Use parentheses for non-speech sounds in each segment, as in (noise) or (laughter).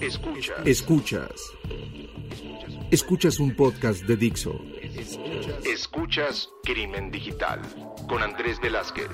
Escuchas. Escuchas. Escuchas un podcast de Dixo. Escuchas Crimen Digital con Andrés Velázquez.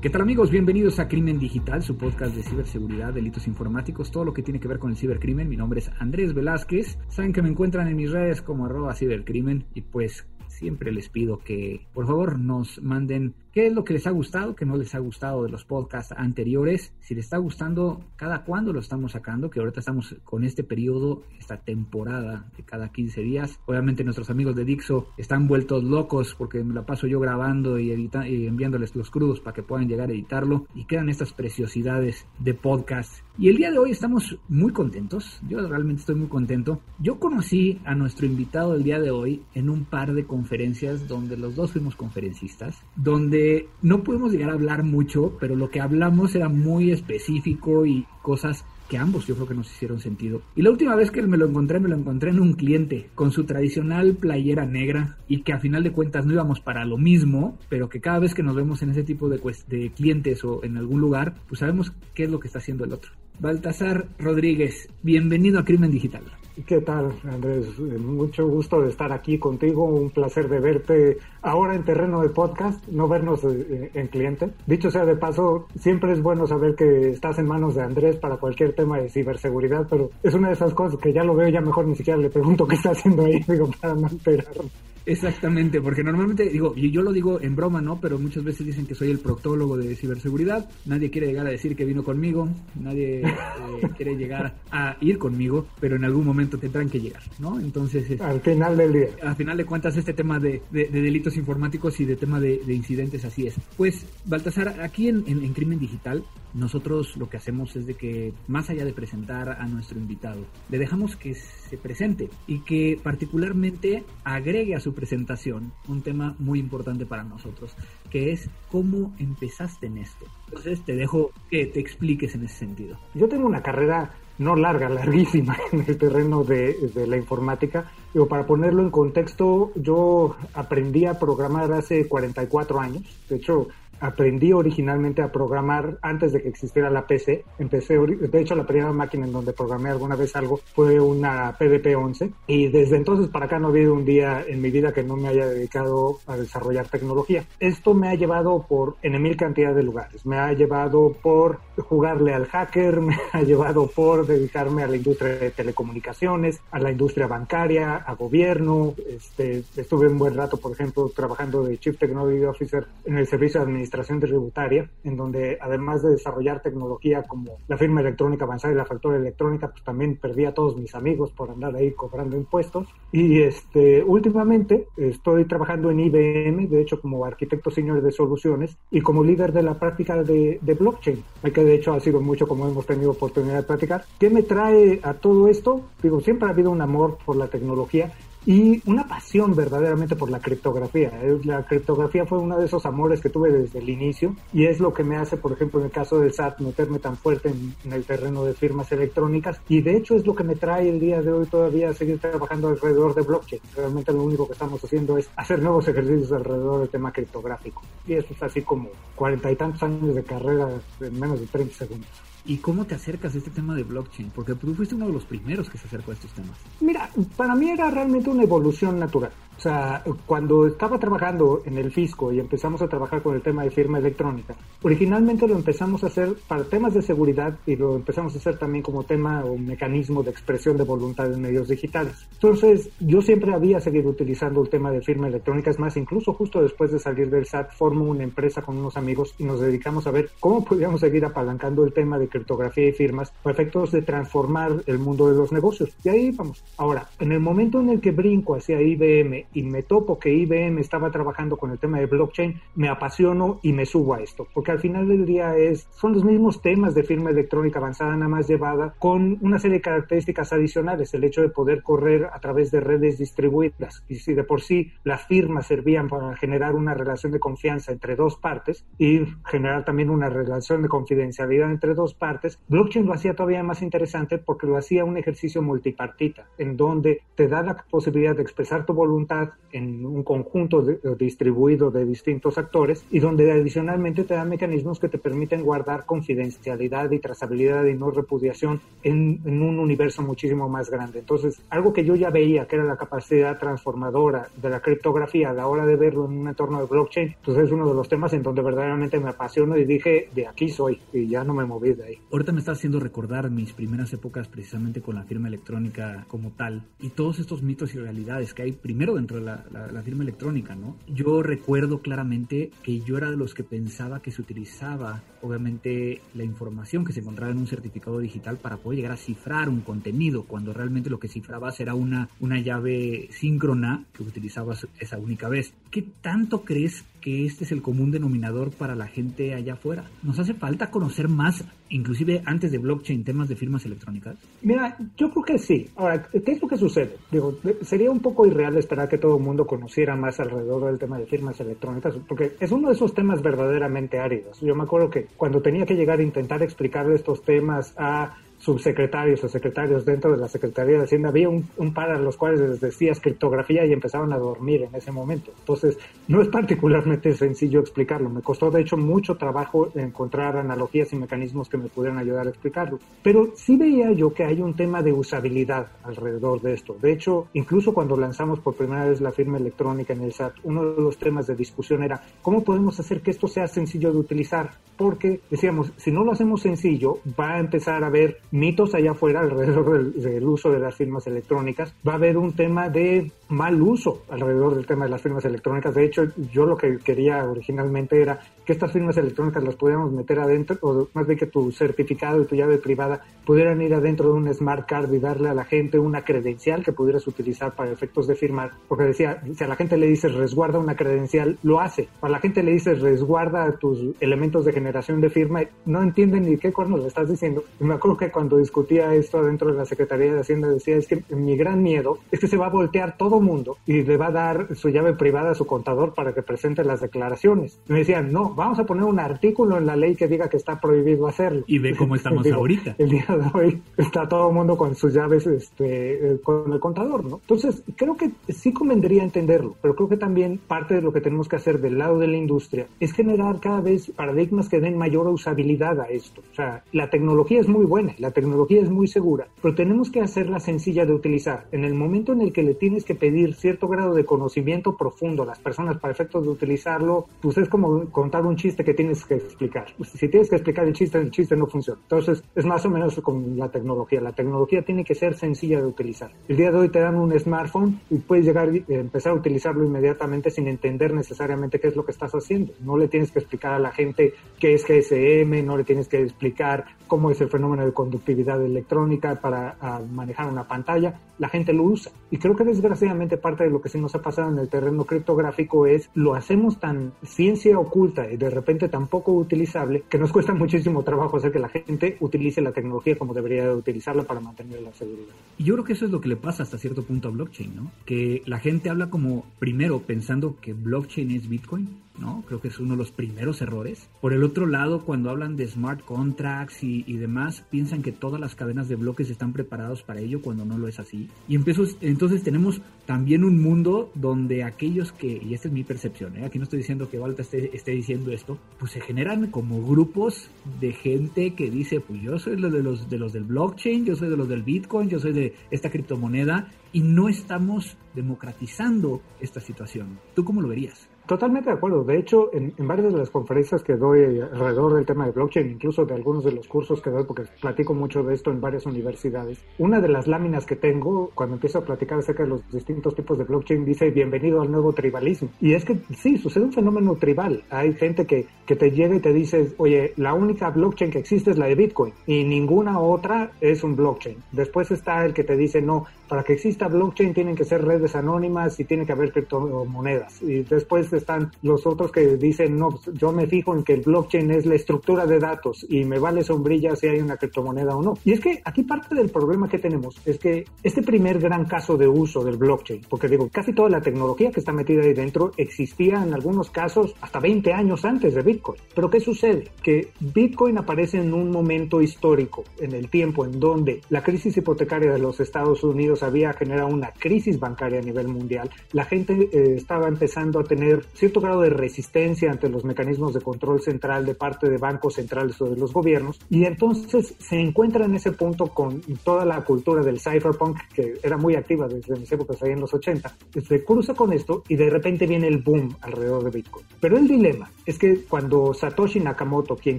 ¿Qué tal amigos? Bienvenidos a Crimen Digital, su podcast de ciberseguridad, delitos informáticos, todo lo que tiene que ver con el cibercrimen. Mi nombre es Andrés Velázquez. Saben que me encuentran en mis redes como arroba cibercrimen y pues siempre les pido que por favor nos manden qué es lo que les ha gustado, qué no les ha gustado de los podcasts anteriores, si les está gustando, cada cuándo lo estamos sacando, que ahorita estamos con este periodo, esta temporada de cada 15 días. Obviamente nuestros amigos de Dixo están vueltos locos porque me la paso yo grabando y, y enviándoles los crudos para que puedan llegar a editarlo y quedan estas preciosidades de podcast. Y el día de hoy estamos muy contentos, yo realmente estoy muy contento. Yo conocí a nuestro invitado del día de hoy en un par de conferencias donde los dos fuimos conferencistas, donde no pudimos llegar a hablar mucho, pero lo que hablamos era muy específico y cosas que ambos yo creo que nos hicieron sentido. Y la última vez que me lo encontré, me lo encontré en un cliente con su tradicional playera negra y que a final de cuentas no íbamos para lo mismo, pero que cada vez que nos vemos en ese tipo de, de clientes o en algún lugar, pues sabemos qué es lo que está haciendo el otro. Baltasar Rodríguez, bienvenido a Crimen Digital. ¿Qué tal, Andrés? Eh, mucho gusto de estar aquí contigo, un placer de verte ahora en terreno de podcast, no vernos eh, en cliente. Dicho sea de paso, siempre es bueno saber que estás en manos de Andrés para cualquier tema de ciberseguridad, pero es una de esas cosas que ya lo veo, ya mejor ni siquiera le pregunto qué está haciendo ahí, (laughs) digo, para no enterarme. Exactamente, porque normalmente digo, y yo lo digo en broma, ¿no? Pero muchas veces dicen que soy el proctólogo de ciberseguridad. Nadie quiere llegar a decir que vino conmigo, nadie eh, (laughs) quiere llegar a ir conmigo, pero en algún momento tendrán que llegar, ¿no? Entonces, este, al final del día. Al final de cuentas, este tema de, delitos informáticos y de tema de, incidentes, así es. Pues, Baltasar, aquí en, en Crimen Digital, nosotros lo que hacemos es de que, más allá de presentar a nuestro invitado, le dejamos que se presente y que particularmente agregue a su presentación un tema muy importante para nosotros, que es cómo empezaste en esto. Entonces te dejo que te expliques en ese sentido. Yo tengo una carrera no larga, larguísima (laughs) en el terreno de, la informática. Digo, para ponerlo en contexto, yo aprendí a programar hace 44 años. De hecho, aprendí originalmente a programar antes de que existiera la PC. Empecé, de hecho, la primera máquina en donde programé alguna vvez algo fue una PDP-11 y desde entonces para acá no ha habido un día en mi vida que no me haya dedicado a desarrollar tecnología. Esto me ha llevado por en mil cantidad de lugares. Me ha llevado por jugarle al hacker, (laughs) me ha llevado por dedicarme a la industria de telecomunicaciones, a la industria bancaria, a gobierno. Este, estuve un buen rato, por ejemplo, trabajando de Chief Technology Officer en el servicio administrativo administración tributaria, en donde además de desarrollar tecnología como la firma electrónica avanzada y la factura electrónica, pues también perdí a todos mis amigos por andar ahí cobrando impuestos. Y este, últimamente estoy trabajando en IBM, de hecho como arquitecto senior de soluciones y como líder de la práctica de, de blockchain, que de hecho ha sido mucho como hemos tenido oportunidad de platicar. ¿Qué me trae a todo esto? Digo, siempre ha habido un amor por la tecnología y una pasión verdaderamente por la criptografía. Eh, la criptografía fue uno de esos amores que tuve desde el inicio y es lo que me hace, por ejemplo, en el caso del SAT, meterme tan fuerte en, el terreno de firmas electrónicas y de hecho es lo que me trae el día de hoy todavía a seguir trabajando alrededor de blockchain. Realmente lo único que estamos haciendo es hacer nuevos ejercicios alrededor del tema criptográfico y eso es así como cuarenta y tantos años de carrera en menos de 30 segundos. ¿Y cómo te acercas a este tema de blockchain? Porque tú fuiste uno de los primeros que se acercó a estos temas. Mira, para mí era realmente una evolución natural. O sea, cuando estaba trabajando en el fisco y empezamos a trabajar con el tema de firma electrónica, originalmente lo empezamos a hacer para temas de seguridad y lo empezamos a hacer también como tema o mecanismo de expresión de voluntad en medios digitales. Entonces, yo siempre había seguido utilizando el tema de firma electrónica. Es más, incluso justo después de salir del SAT, formo una empresa con unos amigos y nos dedicamos a ver cómo podíamos seguir apalancando el tema de criptografía y firmas para efectos de transformar el mundo de los negocios. Y ahí vamos. Ahora, en el momento en el que brinco hacia IBM y me topo que IBM estaba trabajando con el tema de blockchain, me apasiono y me subo a esto, porque al final del día es, son los mismos temas de firma electrónica avanzada, nada más llevada con una serie de características adicionales, el hecho de poder correr a través de redes distribuidas. Y si de por sí las firmas servían para generar una relación de confianza entre dos partes y generar también una relación de confidencialidad entre dos partes, blockchain lo hacía todavía más interesante porque lo hacía un ejercicio multipartita, en donde te da la posibilidad de expresar tu voluntad en un conjunto distribuido de distintos actores y donde adicionalmente te dan mecanismos que te permiten guardar confidencialidad y trazabilidad y no repudiación en, en, un universo muchísimo más grande. Entonces, algo que yo ya veía que era la capacidad transformadora de la criptografía a la hora de verlo en un entorno de blockchain, pues es uno de los temas en donde verdaderamente me apasiono y dije, de aquí soy y ya no me moví de ahí. Ahorita me está haciendo recordar mis primeras épocas precisamente con la firma electrónica como tal y todos estos mitos y realidades que hay primero dentro de la firma electrónica, ¿no? Yo recuerdo claramente que yo era de los que pensaba que se utilizaba, obviamente, la información que se encontraba en un certificado digital para poder llegar a cifrar un contenido, cuando realmente lo que cifrabas era una, una llave síncrona que utilizabas esa única vez. ¿Qué tanto crees que este es el común denominador para la gente allá afuera. Nos hace falta conocer más, inclusive antes de blockchain, temas de firmas electrónicas. Mira, yo creo que sí. Ahora, ¿qué es lo que sucede? Digo, sería un poco irreal esperar que todo el mundo conociera más alrededor del tema de firmas electrónicas, porque es uno de esos temas verdaderamente áridos. Yo me acuerdo que cuando tenía que llegar a intentar explicarle estos temas a subsecretarios o secretarios dentro de la Secretaría de Hacienda, había un, par a los cuales les decías criptografía y empezaban a dormir en ese momento. Entonces, no es particularmente sencillo explicarlo. Me costó, de hecho, mucho trabajo encontrar analogías y mecanismos que me pudieran ayudar a explicarlo. Pero sí veía yo que hay un tema de usabilidad alrededor de esto. De hecho, incluso cuando lanzamos por primera vez la firma electrónica en el SAT, uno de los temas de discusión era cómo podemos hacer que esto sea sencillo de utilizar. Porque decíamos, si no lo hacemos sencillo, va a empezar a haber mitos allá afuera alrededor del, uso de las firmas electrónicas. Va a haber un tema de mal uso alrededor del tema de las firmas electrónicas. De hecho, yo lo que quería originalmente era que estas firmas electrónicas las pudiéramos meter adentro, o más bien que tu certificado y tu llave privada pudieran ir adentro de un smart card y darle a la gente una credencial que pudieras utilizar para efectos de firmar. Porque decía, si a la gente le dices resguarda una credencial, lo hace. A la gente le dices resguarda tus elementos de generación de firma, no entienden ni qué cuernos le estás diciendo. Y me acuerdo que cuando discutía esto dentro de la Secretaría de Hacienda decía, es que mi gran miedo es que se va a voltear todo mundo y le va a dar su llave privada a su contador para que presente las declaraciones. Y me decían, no, vamos a poner un artículo en la ley que diga que está prohibido hacerlo. Y ve cómo estamos (laughs) ahorita. El día de hoy está todo el mundo con sus llaves este, eh, con el contador, ¿no? Entonces, creo que sí convendría entenderlo, pero creo que también parte de lo que tenemos que hacer del lado de la industria es generar cada vez paradigmas que den mayor usabilidad a esto. O sea, la tecnología es muy buena, la tecnología es muy segura, pero tenemos que hacerla sencilla de utilizar. En el momento en el que le tienes que pedir cierto grado de conocimiento profundo a las personas para efectos de utilizarlo, pues es como contar un chiste que tienes que explicar. Si tienes que explicar el chiste, el chiste no funciona. Entonces, es más o menos con la tecnología. La tecnología tiene que ser sencilla de utilizar. El día de hoy te dan un smartphone y puedes llegar y empezar a utilizarlo inmediatamente sin entender necesariamente qué es lo que estás haciendo. No le tienes que explicar a la gente qué es GSM, no le tienes que explicar cómo es el fenómeno de conductividad electrónica para manejar una pantalla. La gente lo usa. Y creo que desgraciadamente parte de lo que se nos ha pasado en el terreno criptográfico es lo hacemos tan ciencia oculta de repente tan poco utilizable que nos cuesta (laughs) muchísimo trabajo hacer que la gente utilice la tecnología como debería de utilizarla para mantener la seguridad. Y yo creo que eso es lo que le pasa hasta cierto punto a blockchain, ¿no? Que la gente habla como primero pensando que blockchain es Bitcoin ¿no? Creo que es uno de los primeros errores. Por el otro lado, cuando hablan de smart contracts y, demás, piensan que todas las cadenas de bloques están preparados para ello cuando no lo es así. Y entonces tenemos también un mundo donde aquellos que, y esta es mi percepción, ¿eh? aquí no estoy diciendo que Walter esté, esté, diciendo esto, pues se generan como grupos de gente que dice, pues yo soy de los, de los del blockchain, yo soy de los del Bitcoin, yo soy de esta criptomoneda, y no estamos democratizando esta situación. ¿Tú cómo lo verías? Totalmente de acuerdo. De hecho, en, varias de las conferencias que doy alrededor del tema de blockchain, incluso de algunos de los cursos que doy, porque platico mucho de esto en varias universidades, una de las láminas que tengo cuando empiezo a platicar acerca de los distintos tipos de blockchain dice bienvenido al nuevo tribalismo. Y es que sí, sucede un fenómeno tribal. Hay gente que, que te llega y te dice, oye, la única blockchain que existe es la de Bitcoin y ninguna otra es un blockchain. Después está el que te dice, no, para que exista blockchain tienen que ser redes anónimas y tiene que haber criptomonedas. Y después están los otros que dicen, no, pues, yo me fijo en que el blockchain es la estructura de datos y me vale sombrilla si hay una criptomoneda o no. Y es que aquí parte del problema que tenemos es que este primer gran caso de uso del blockchain, porque digo, casi toda la tecnología que está metida ahí dentro existía en algunos casos hasta 20 años antes de Bitcoin. Pero ¿qué sucede? Que Bitcoin aparece en un momento histórico en el tiempo en donde la crisis hipotecaria de los Estados Unidos había generado una crisis bancaria a nivel mundial. La gente eh, estaba empezando a tener cierto grado de resistencia ante los mecanismos de control central de parte de bancos centrales o de los gobiernos y entonces se encuentra en ese punto con toda la cultura del cypherpunk que era muy activa desde mis épocas ahí en los 80. Se cruza con esto y de repente viene el boom alrededor de Bitcoin. Pero el dilema es que cuando Satoshi Nakamoto, quien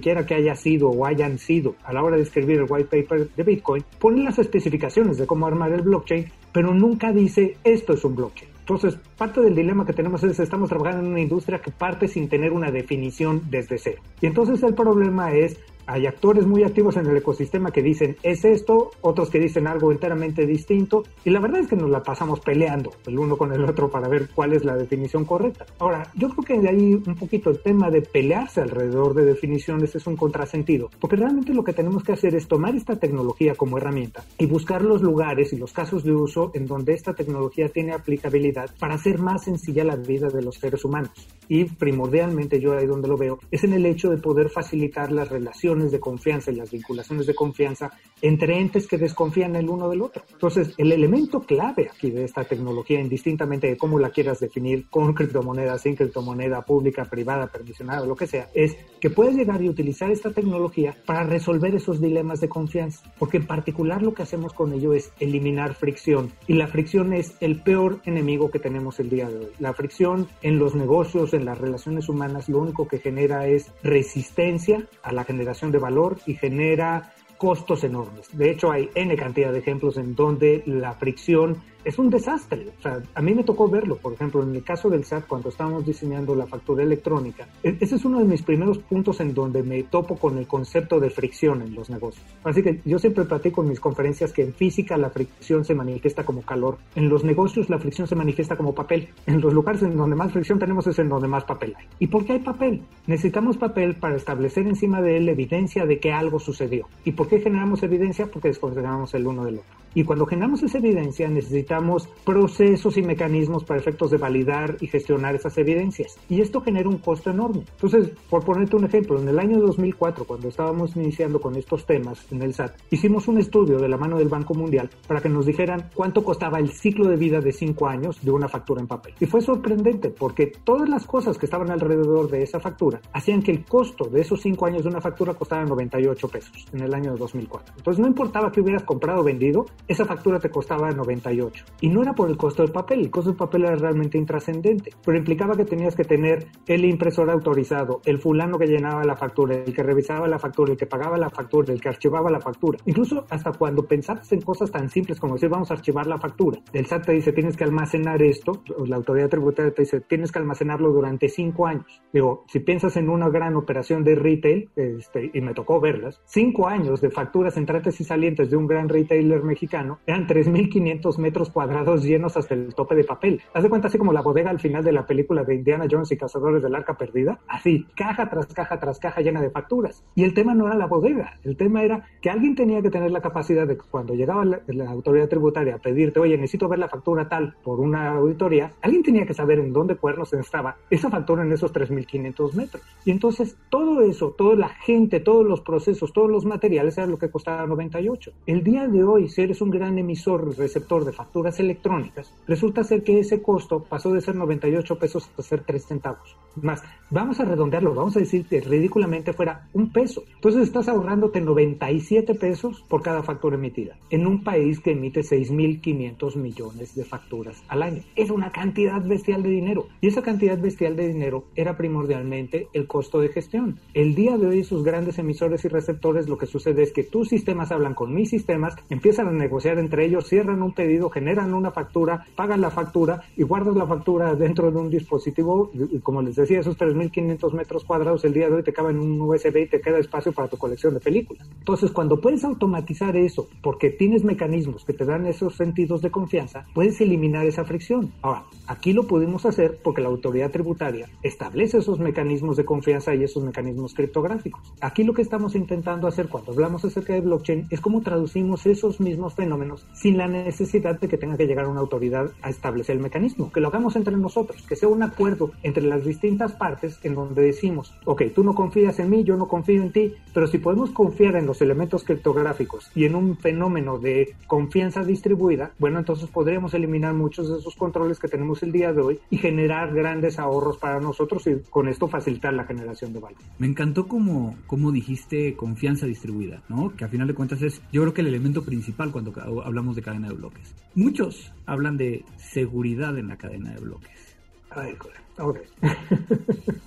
quiera que haya sido o hayan sido a la hora de escribir el white paper de Bitcoin, pone las especificaciones de cómo armar el blockchain, pero nunca dice esto es un blockchain. Entonces, parte del dilema que tenemos es estamos trabajando en una industria que parte sin tener una definición desde cero. Y entonces el problema es hay actores muy activos en el ecosistema que dicen es esto, otros que dicen algo enteramente distinto y la verdad es que nos la pasamos peleando el uno con el otro para ver cuál es la definición correcta. Ahora, yo creo que de ahí un poquito el tema de pelearse alrededor de definiciones es un contrasentido, porque realmente lo que tenemos que hacer es tomar esta tecnología como herramienta y buscar los lugares y los casos de uso en donde esta tecnología tiene aplicabilidad para hacer más sencilla la vida de los seres humanos. Y primordialmente yo ahí donde lo veo es en el hecho de poder facilitar las relaciones de confianza y las vinculaciones de confianza entre entes que desconfían el uno del otro. Entonces, el elemento clave aquí de esta tecnología, indistintamente de cómo la quieras definir, con (laughs) criptomoneda, sin criptomoneda, pública, privada, permisionada, lo que sea, es que puedes llegar y utilizar esta tecnología para resolver esos dilemas de confianza. Porque en particular lo que hacemos con ello es eliminar fricción. Y la fricción es el peor enemigo que tenemos el día de hoy. La fricción en los negocios, en las relaciones humanas, lo único que genera es resistencia a la generación de valor y genera costos enormes. De hecho, hay N cantidad de ejemplos en donde la fricción es un desastre. O sea, a mí me tocó verlo, por ejemplo, en el caso del SAT, cuando estábamos diseñando la factura electrónica. E, ese es uno de mis primeros puntos en donde me topo con el concepto de fricción en los negocios. Así que yo siempre platico en mis conferencias que en física la fricción se manifiesta como calor. En los negocios la fricción se manifiesta como papel. En los lugares en donde más fricción tenemos es en donde más papel hay. ¿Y por qué hay papel? Necesitamos papel para establecer encima de él evidencia de que algo sucedió. ¿Y por qué generamos evidencia? Porque desconsideramos el uno del otro. Y cuando generamos esa evidencia necesitamos procesos y mecanismos para efectos de validar y gestionar esas evidencias. Y esto genera un costo enorme. Entonces, por ponerte un ejemplo, en el año 2004, cuando estábamos iniciando con estos temas en el SAT, hicimos un estudio de la mano del Banco Mundial para que nos dijeran cuánto costaba el ciclo de vida de cinco años de una factura en papel. Y fue sorprendente porque todas las cosas que estaban alrededor de esa factura hacían que el costo de esos cinco años de una factura costara 98 pesos en el año 2004. Entonces, no importaba que hubieras comprado o vendido, esa factura te costaba 98. Y no era por el costo del papel, el costo del papel era realmente intrascendente, pero implicaba que tenías que tener el impresor autorizado, el fulano que llenaba la factura, el que revisaba la factura, el que pagaba la factura, el que archivaba la factura. Incluso hasta cuando pensabas en cosas tan simples como decir vamos a archivar la factura, el SAT te dice tienes que almacenar esto, la autoridad tributaria te dice tienes que almacenarlo durante cinco años. Digo, si piensas en una gran operación de retail, este, y me tocó verlas, cinco años de facturas entrantes y salientes de un gran retailer mexicano, eran 3.500 metros cuadrados llenos hasta el tope de papel. Haz de cuenta así como la bodega al final de la película de Indiana Jones y Cazadores del Arca Perdida. Así, caja tras caja tras caja llena de facturas. Y el tema no era la bodega, el tema era que alguien tenía que tener la capacidad de que cuando llegaba la, autoridad tributaria a pedirte, oye, necesito ver la factura tal por una auditoría, alguien tenía que saber en dónde cuernos estaba esa factura en esos 3.500 metros. Y entonces todo eso, toda la gente, todos los procesos, todos los materiales era lo que costaba 98. El día de hoy, si eres un gran emisor receptor de facturas electrónicas, resulta ser que ese costo pasó de ser 98 pesos a ser 3 centavos. Más, vamos a redondearlo, vamos a decir que ridículamente fuera un peso. Entonces estás ahorrándote 97 pesos por cada factura emitida en un país que emite 6.500 millones de facturas al año. Es una cantidad bestial de dinero. Y esa cantidad bestial de dinero era primordialmente el costo de gestión. El día de hoy esos grandes emisores y receptores lo que sucede es que tus sistemas hablan con mis sistemas, empiezan a negociar entre ellos, cierran un pedido, generan una factura, pagan la factura y guardas la factura dentro de un dispositivo. Y como les decía, esos 3.500 metros cuadrados el día de hoy te caben en un USB y te queda espacio para tu colección de películas. Entonces, cuando puedes automatizar eso, porque tienes mecanismos que te dan esos sentidos de confianza, puedes eliminar esa fricción. Ahora, aquí lo pudimos hacer porque la autoridad tributaria establece esos mecanismos de confianza y esos mecanismos criptográficos. Aquí lo que estamos intentando hacer cuando hablamos acerca de blockchain es cómo traducimos esos mismos fenómenos sin la necesidad de que tenga que llegar una autoridad a establecer el mecanismo, que lo hagamos entre nosotros, que sea un acuerdo entre las distintas partes en donde decimos, ok, tú no confías en mí, yo no confío en ti, pero si podemos confiar en los elementos criptográficos y en un fenómeno de confianza distribuida, bueno, entonces podríamos eliminar muchos de esos controles que tenemos el día de hoy y generar grandes ahorros para nosotros y con esto facilitar la generación de valor. Me encantó como, como dijiste confianza distribuida, ¿no? Que a final de cuentas es, yo creo que el elemento principal cuando hablamos de cadena de bloques. Muchos hablan de seguridad en la cadena de bloques. Ay, okay. (laughs)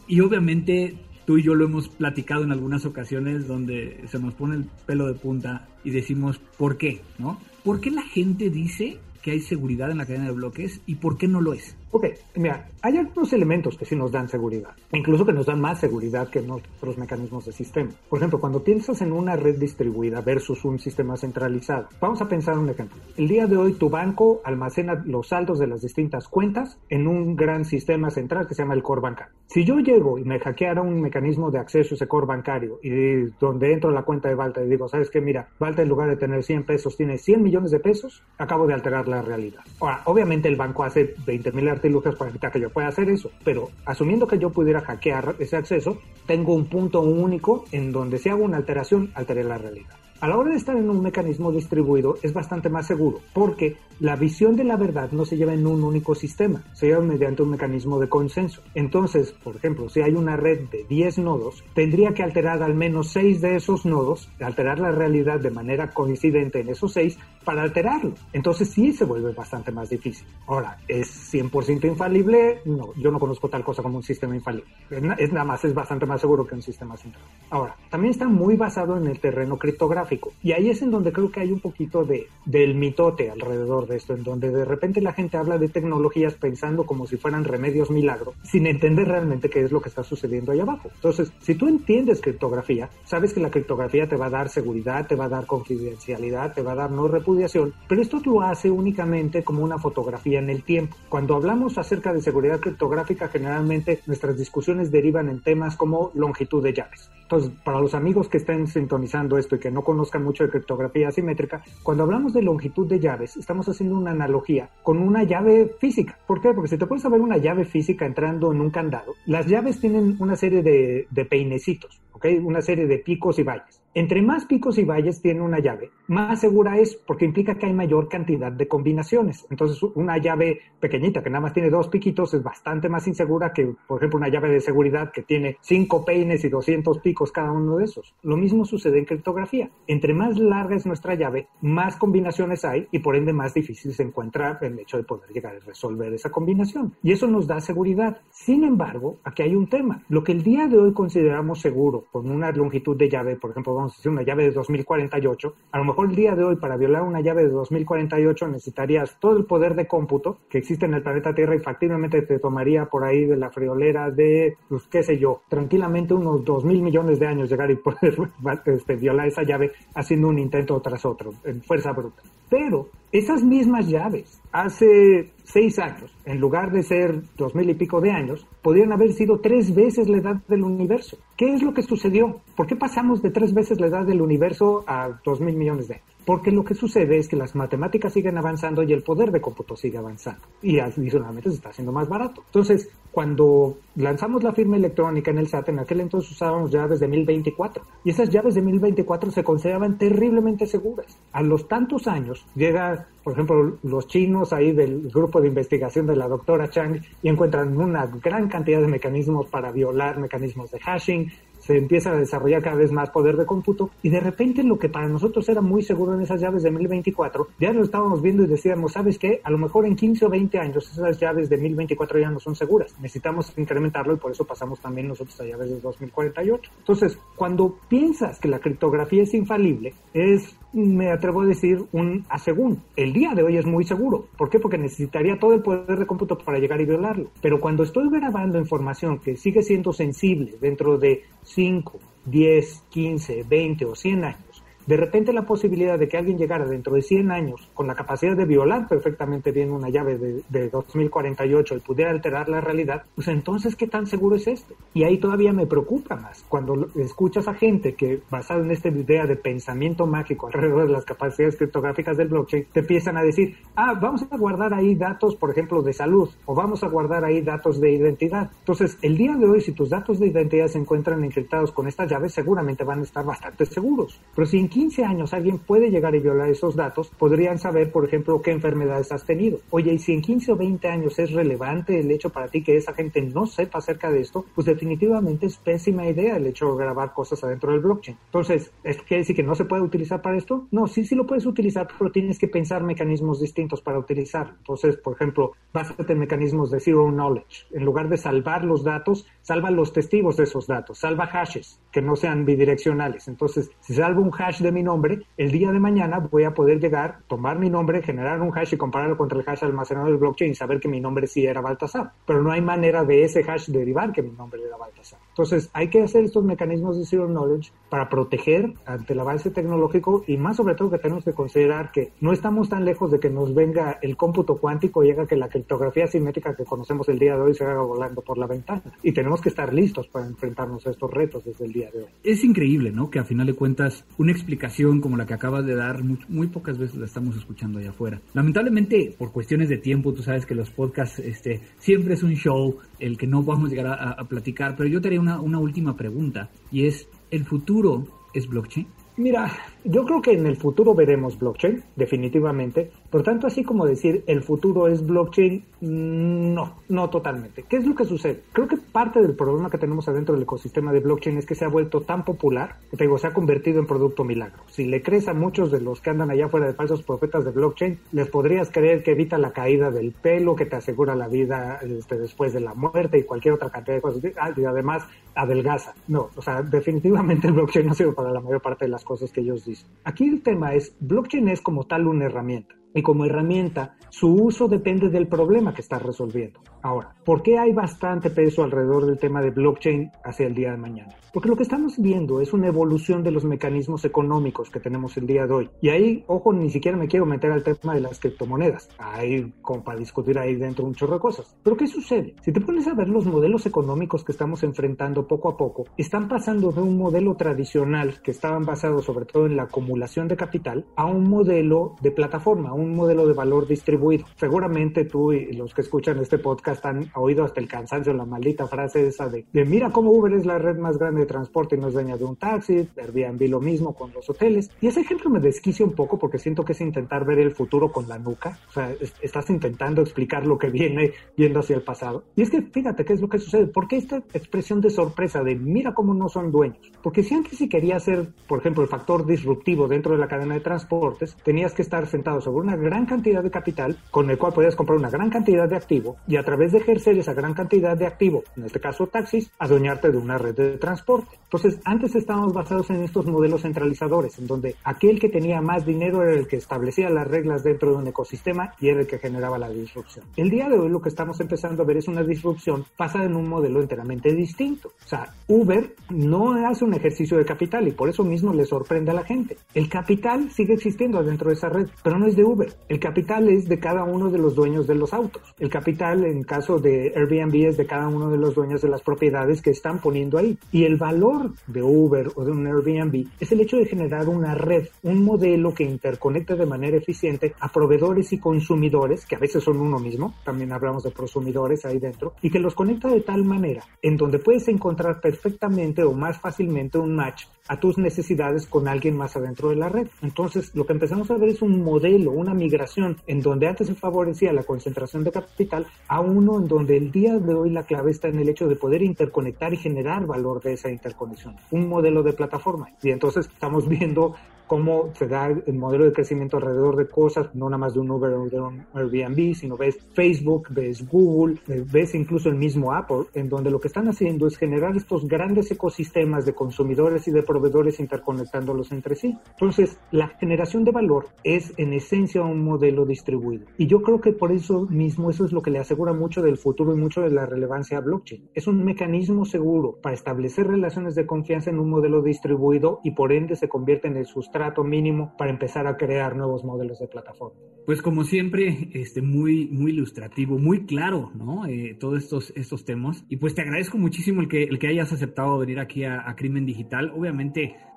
y obviamente tú y yo lo hemos platicado en algunas ocasiones donde se nos pone el pelo de punta y decimos, ¿por qué? ¿No? ¿Por qué la gente dice que hay seguridad en la cadena de bloques y por qué no lo es? Ok, mira, hay algunos elementos que sí nos dan seguridad, incluso que nos dan más seguridad que en otros mecanismos de sistema. Por ejemplo, cuando piensas en una red distribuida versus un sistema centralizado, vamos a pensar un ejemplo. El día de hoy tu banco almacena los saldos de las distintas cuentas en un gran sistema central que se llama el core bancario. Si yo llego y me hackeara un mecanismo de acceso a ese core bancario y donde entro a la cuenta de Valta y digo, ¿sabes qué? Mira, Valta en lugar de tener 100 pesos tiene 100 millones de pesos, acabo de alterar la realidad. Ahora, obviamente el banco hace 20 mil artilugios para evitar que yo pueda hacer eso, pero asumiendo que yo pudiera hackear ese acceso, tengo un punto único en donde si hago una alteración, alteré la realidad. A la hora de estar en un mecanismo distribuido es bastante más seguro, porque la visión de la verdad no se lleva en un único sistema, se lleva mediante un mecanismo de consenso. Entonces, por ejemplo, si hay una red de 10 nodos, tendría que alterar al menos 6 de esos nodos, alterar la realidad de manera coincidente en esos 6 para alterarlo. Entonces sí se vuelve bastante más difícil. Ahora, ¿es 100% infalible? No, yo no conozco tal cosa como un sistema infalible. Es nada más, es bastante más seguro que un sistema central. Ahora, también está muy basado en el terreno criptográfico y ahí es en donde creo que hay un poquito de, del mitote alrededor de esto, en donde de repente la gente habla de tecnologías pensando como si fueran remedios milagro, sin entender realmente qué es lo que está sucediendo ahí abajo. Entonces, si tú entiendes criptografía, sabes que la criptografía te va a dar seguridad, te va a dar confidencialidad, te va a dar no repudiación, pero esto lo hace únicamente como una fotografía en el tiempo. Cuando hablamos acerca de seguridad criptográfica, generalmente nuestras discusiones derivan en temas como longitud de llaves. Entonces, para los amigos que estén sintonizando esto y que no conozcan mucho de criptografía asimétrica, cuando hablamos de longitud de llaves, estamos haciendo una analogía con una llave física. ¿Por qué? Porque si te puedes ver una llave física entrando en un candado, las llaves tienen una serie de, de peinecitos, ¿ok? Una serie de picos y valles. Entre más picos y valles tiene una llave, más segura es porque implica que hay mayor cantidad de combinaciones. Entonces, una llave pequeñita que nada más tiene dos piquitos es bastante más insegura que, por ejemplo, una llave de seguridad que tiene cinco peines y 200 picos cada uno de esos. Lo mismo sucede en criptografía. Entre más larga es nuestra llave, más combinaciones hay y por ende más difícil se encuentra el hecho de poder llegar a resolver esa combinación. Y eso nos da seguridad. Sin embargo, aquí hay un tema. Lo que el día de hoy consideramos seguro con una longitud de llave, por ejemplo, una llave de 2048, a lo mejor el día de hoy para violar una llave de 2048 necesitarías todo el poder de cómputo que existe en el planeta Tierra y factiblemente te tomaría por ahí de la friolera de, pues qué sé yo, tranquilamente unos 2 mil millones de años llegar y poder (laughs) este, violar esa llave haciendo un intento tras otro, en fuerza bruta. Pero esas mismas llaves, hace seis años, en lugar de ser dos mil y pico de años, podrían haber sido tres veces la edad del universo. ¿Qué es lo que sucedió? ¿Por qué pasamos de tres veces la edad del universo a dos mil millones de años? Porque lo que sucede es que las matemáticas siguen avanzando y el poder de cómputo sigue avanzando. Y adicionalmente se está haciendo más barato. Entonces, cuando lanzamos la firma electrónica en el SAT, en aquel entonces usábamos llaves de 1024. Y esas llaves de 1024 se consideraban terriblemente seguras. A los tantos años llega, por ejemplo, los chinos ahí del grupo de investigación de la doctora Chang y encuentran una gran cantidad de mecanismos para violar mecanismos de hashing, se empieza a desarrollar cada vez más poder de cómputo y de repente lo que para nosotros era muy seguro en esas llaves de 1024, ya lo estábamos viendo y decíamos, ¿sabes qué? A lo mejor en 15 o 20 años esas llaves de 1024 ya no son seguras. Necesitamos incrementarlo y por eso pasamos también nosotros a llaves de 2048. Entonces, cuando piensas que la criptografía es infalible, es me atrevo a decir un asegún. El día de hoy es muy seguro. ¿Por qué? Porque necesitaría todo el poder de cómputo para llegar y violarlo. Pero cuando estoy grabando información que sigue siendo sensible dentro de 5, 10, 15, 20 o 100 años, de repente la posibilidad de que alguien llegara dentro de 100 años con la capacidad de violar perfectamente bien una llave de, de 2048 y pudiera alterar la realidad, pues entonces, ¿qué tan seguro es esto? Y ahí todavía me preocupa más. Cuando escuchas a gente que, basado en esta idea de pensamiento mágico alrededor de las capacidades criptográficas del blockchain, te empiezan a decir, ah, vamos a guardar ahí datos, por ejemplo, de salud, o vamos a guardar ahí datos de identidad. Entonces, el día de hoy, si tus datos de identidad se encuentran encriptados con estas llaves, seguramente van a estar bastante seguros. Pero si 15 años alguien puede llegar y violar esos datos, podrían saber, por ejemplo, qué enfermedades has tenido. Oye, y si en 15 o 20 años es relevante el hecho para ti que esa gente no sepa acerca de esto, pues definitivamente es pésima idea el hecho de grabar cosas adentro del blockchain. Entonces, ¿es que decir que no se puede utilizar para esto? No, sí, sí lo puedes utilizar, pero tienes que pensar mecanismos distintos para utilizar. Entonces, por ejemplo, básate en mecanismos de zero knowledge. En lugar de salvar los datos, salva los testigos de esos datos, salva hashes que no sean bidireccionales. Entonces, si salvo un hash de mi nombre, el día de mañana voy a poder llegar, tomar mi nombre, generar un hash y compararlo contra el hash almacenado del blockchain y saber que mi nombre sí era Baltasar. Pero no hay manera de ese hash derivar que mi nombre era Baltasar. Entonces, hay que hacer estos mecanismos de zero knowledge para proteger ante el avance tecnológico y más sobre todo que tenemos que considerar que no estamos tan lejos de que nos venga el cómputo cuántico y haga que la criptografía simétrica que conocemos el día de hoy se haga volando por la ventana. Y tenemos que estar listos para enfrentarnos a estos retos desde el día de hoy. Es increíble, ¿no? Que a final de cuentas una explicación como la que acabas de dar muy, pocas veces la estamos escuchando allá afuera. Lamentablemente, por cuestiones de tiempo, tú sabes que los podcasts este, siempre es un show el que no vamos a llegar a, a platicar, pero yo te haría una, una última pregunta y es, ¿el futuro es blockchain? Mira, yo creo que en el futuro veremos blockchain, definitivamente. Por tanto, así como decir el futuro es blockchain, no, no totalmente. ¿Qué es lo que sucede? Creo que parte del problema que tenemos adentro del ecosistema de blockchain es que se ha vuelto tan popular que te digo, se ha convertido en producto milagro. Si le crees a muchos de los que andan allá fuera de falsos profetas de blockchain, les podrías creer que evita la caída del pelo, que te asegura la vida este, después de la muerte y cualquier otra cantidad de cosas. Ah, y además adelgaza. No, o sea, definitivamente el blockchain no sirve para la mayor parte de las cosas que ellos dicen. Aquí el tema es, blockchain es como tal una herramienta y como herramienta su uso depende del problema que estás resolviendo. Ahora, ¿por qué hay bastante peso alrededor del tema de blockchain hacia el día de mañana? Porque lo que estamos viendo es una evolución de los mecanismos económicos que tenemos el día de hoy. Y ahí, ojo, ni siquiera me quiero meter al tema de las criptomonedas. Hay como para discutir ahí dentro un chorro de cosas. Pero ¿qué sucede? Si te pones a ver los modelos económicos que estamos enfrentando poco a poco, están pasando de un modelo tradicional que estaban basados sobre todo en la acumulación de capital a un modelo de plataforma, un modelo de valor distribuido. Seguramente tú y los que escuchan este podcast han oído hasta el cansancio la maldita frase esa de, de mira cómo Uber es la red más grande de transporte y no es dueña de un taxi, Airbnb lo mismo con los hoteles. Y ese ejemplo me desquicia un poco porque siento que es intentar ver el futuro con la nuca. O sea, estás intentando explicar lo que viene yendo hacia el pasado. Y es que fíjate qué es lo que sucede. ¿Por qué esta expresión de sorpresa de mira cómo no son dueños? Porque si antes si querías ser, por ejemplo, el factor disruptivo dentro de la cadena de transportes, tenías que estar sentado sobre una gran cantidad de capital con el cual podías comprar una gran cantidad de activo y a través de ejercer esa gran cantidad de activo, en este caso taxis, adueñarte de una red de transporte. Entonces, antes estábamos basados en estos modelos centralizadores, en donde aquel que tenía más dinero era el que establecía las reglas dentro de un ecosistema y era el que generaba la disrupción. El día de hoy lo que estamos empezando a ver es una disrupción basada en un modelo enteramente distinto. O sea, Uber no hace un ejercicio de capital y por eso mismo le sorprende a la gente. El capital sigue existiendo dentro de esa red, pero no es de Uber. El capital es de cada uno de los dueños de los autos. El capital, en caso de Airbnb, es de cada uno de los dueños de las propiedades que están poniendo ahí. Y el valor de Uber o de un Airbnb es el hecho de generar una red, un modelo que interconecte de manera eficiente a proveedores y consumidores, que a veces son uno mismo, también hablamos de prosumidores ahí dentro, y que los conecta de tal manera en donde puedes encontrar perfectamente o más fácilmente un match a tus necesidades con alguien más adentro de la red. Entonces, lo que empezamos a ver es un modelo, una migración en donde antes se favorecía la concentración de capital a uno en donde el día de hoy la clave está en el hecho de poder interconectar y generar valor de esa interconexión. Un modelo de plataforma. Y entonces estamos viendo cómo se da el modelo de crecimiento alrededor de cosas, no nada más de un Uber o de un Airbnb, sino ves Facebook, ves Google, ves incluso el mismo Apple, en donde lo que están haciendo es generar estos grandes ecosistemas de consumidores y de proveedores interconectándolos entre sí. Entonces, la generación de valor es en esencia un modelo distribuido. Y yo creo que por eso mismo eso es lo que le asegura mucho del futuro y mucho de la relevancia a blockchain. Es un mecanismo seguro para establecer relaciones de confianza en un modelo distribuido y por ende se convierte en el sustrato mínimo para empezar a crear nuevos modelos de plataforma. Pues como siempre, este, muy, muy ilustrativo, muy claro, ¿no? Eh, todos estos, estos temas. Y pues te agradezco muchísimo el que, el que hayas aceptado venir aquí a, a Crimen Digital. Obviamente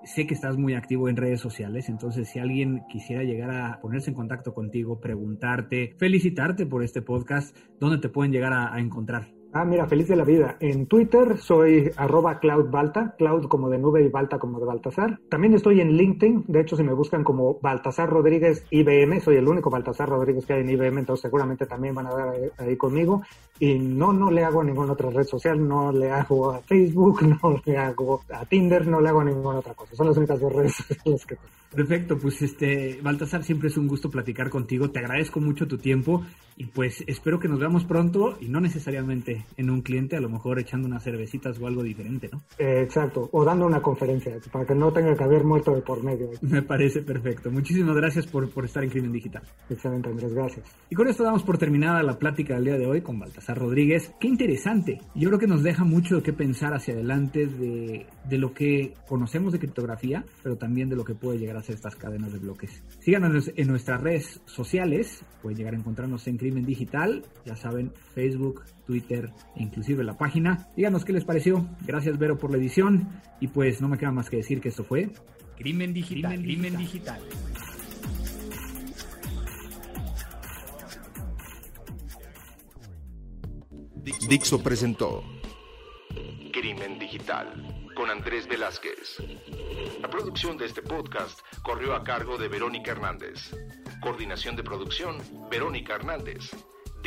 sé que estás muy activo en redes sociales, entonces si alguien quisiera llegar a ponerse en contacto contigo, preguntarte, felicitarte por este podcast, ¿dónde te pueden llegar a, encontrar? Ah, mira, feliz de la vida. En Twitter soy arroba Cloud Balta, Cloud como de nube y Balta como de Baltasar. También estoy en LinkedIn, de hecho si me buscan como Baltasar Rodríguez IBM, soy el único Baltasar Rodríguez que hay en IBM, entonces seguramente también van a dar ahí, conmigo. Y no, no le hago a ninguna otra red social, no le hago a Facebook, (laughs) no le hago a Tinder, no le hago a ninguna otra cosa. Son las únicas dos redes (laughs) sociales que tengo. Perfecto, pues este, Baltasar, siempre es un gusto platicar contigo. Te agradezco mucho tu tiempo y pues espero que nos veamos pronto y no necesariamente en un cliente, a lo mejor echando unas cervecitas o algo diferente, ¿no? Eh, exacto, o dando una conferencia para que no tenga que haber muerto de por medio. (laughs) Me parece perfecto. Muchísimas gracias por, por estar en Crimen Digital. Excelente, Andrés, gracias. Y con esto damos por terminada la plática del día de hoy con Baltasar Rodríguez. Qué interesante. Yo creo que nos deja mucho de qué pensar hacia adelante de, de lo que conocemos de criptografía, pero también de lo que puede llegar a ser estas cadenas de bloques. Síganos en nuestras redes sociales, pueden llegar a encontrarnos en Crimen Digital, ya saben, Facebook, Twitter e inclusive la página. Díganos qué les pareció. Gracias Vero por la edición y pues no me queda más que decir que esto fue Crimen Digital. Crimen Digital. Dixo presentó Crimen Digital con Andrés Velázquez. La producción de este podcast corrió a cargo de Verónica Hernández. Coordinación de producción, Verónica Hernández.